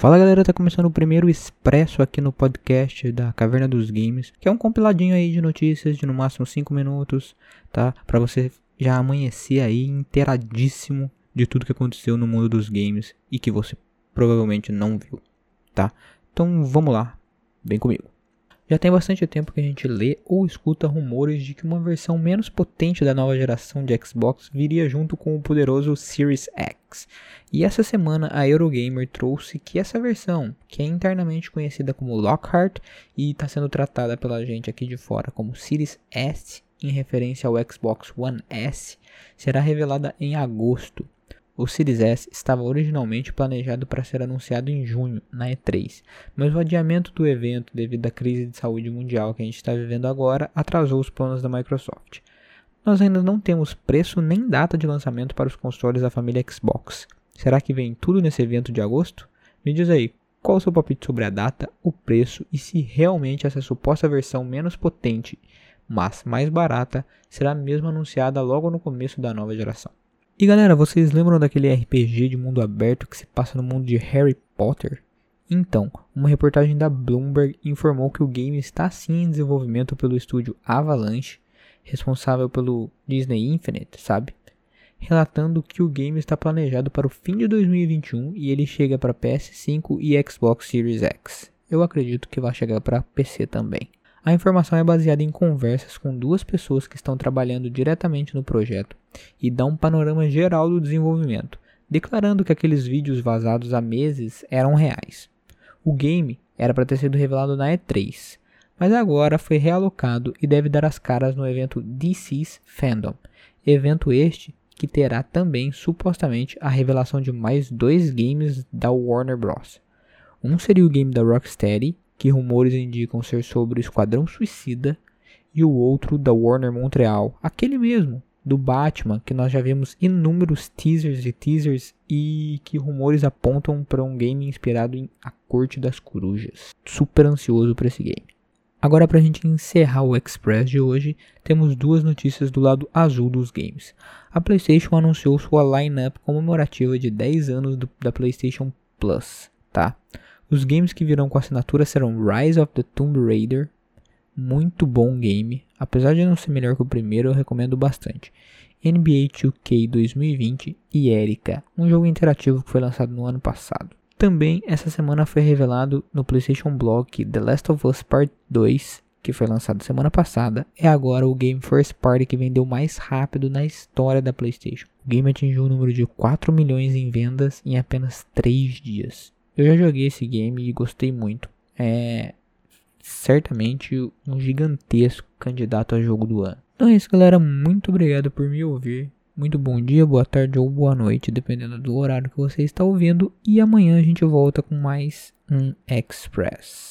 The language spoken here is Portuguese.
Fala galera, tá começando o primeiro expresso aqui no podcast da Caverna dos Games, que é um compiladinho aí de notícias de no máximo 5 minutos, tá? Para você já amanhecer aí inteiradíssimo de tudo que aconteceu no mundo dos games e que você provavelmente não viu, tá? Então vamos lá, vem comigo. Já tem bastante tempo que a gente lê ou escuta rumores de que uma versão menos potente da nova geração de Xbox viria junto com o poderoso Series X. E essa semana a Eurogamer trouxe que essa versão, que é internamente conhecida como Lockhart e está sendo tratada pela gente aqui de fora como Series S, em referência ao Xbox One S, será revelada em agosto. O Series S estava originalmente planejado para ser anunciado em junho, na E3, mas o adiamento do evento devido à crise de saúde mundial que a gente está vivendo agora atrasou os planos da Microsoft. Nós ainda não temos preço nem data de lançamento para os consoles da família Xbox. Será que vem tudo nesse evento de agosto? Me diz aí, qual o seu palpite sobre a data, o preço e se realmente essa suposta versão menos potente, mas mais barata, será mesmo anunciada logo no começo da nova geração? E galera, vocês lembram daquele RPG de mundo aberto que se passa no mundo de Harry Potter? Então, uma reportagem da Bloomberg informou que o game está sim em desenvolvimento pelo estúdio Avalanche, responsável pelo Disney Infinite, sabe? Relatando que o game está planejado para o fim de 2021 e ele chega para PS5 e Xbox Series X. Eu acredito que vai chegar para PC também. A informação é baseada em conversas com duas pessoas que estão trabalhando diretamente no projeto e dá um panorama geral do desenvolvimento, declarando que aqueles vídeos vazados há meses eram reais. O game era para ter sido revelado na E3, mas agora foi realocado e deve dar as caras no evento DC's Fandom, evento este que terá também supostamente a revelação de mais dois games da Warner Bros. Um seria o game da Rocksteady que rumores indicam ser sobre o Esquadrão Suicida, e o outro da Warner Montreal, aquele mesmo, do Batman, que nós já vimos inúmeros teasers e teasers e que rumores apontam para um game inspirado em A Corte das Corujas. Super ansioso para esse game. Agora, para a gente encerrar o Express de hoje, temos duas notícias do lado azul dos games. A PlayStation anunciou sua lineup comemorativa de 10 anos do, da PlayStation Plus, tá? Os games que virão com assinatura serão Rise of the Tomb Raider, muito bom game, apesar de não ser melhor que o primeiro, eu recomendo bastante. NBA 2K 2020 e Erika, um jogo interativo que foi lançado no ano passado. Também essa semana foi revelado no PlayStation Blog The Last of Us Part 2, que foi lançado semana passada, é agora o game first party que vendeu mais rápido na história da PlayStation. O game atingiu o número de 4 milhões em vendas em apenas 3 dias. Eu já joguei esse game e gostei muito. É certamente um gigantesco candidato a jogo do ano. Então é isso, galera. Muito obrigado por me ouvir. Muito bom dia, boa tarde ou boa noite, dependendo do horário que você está ouvindo. E amanhã a gente volta com mais um Express.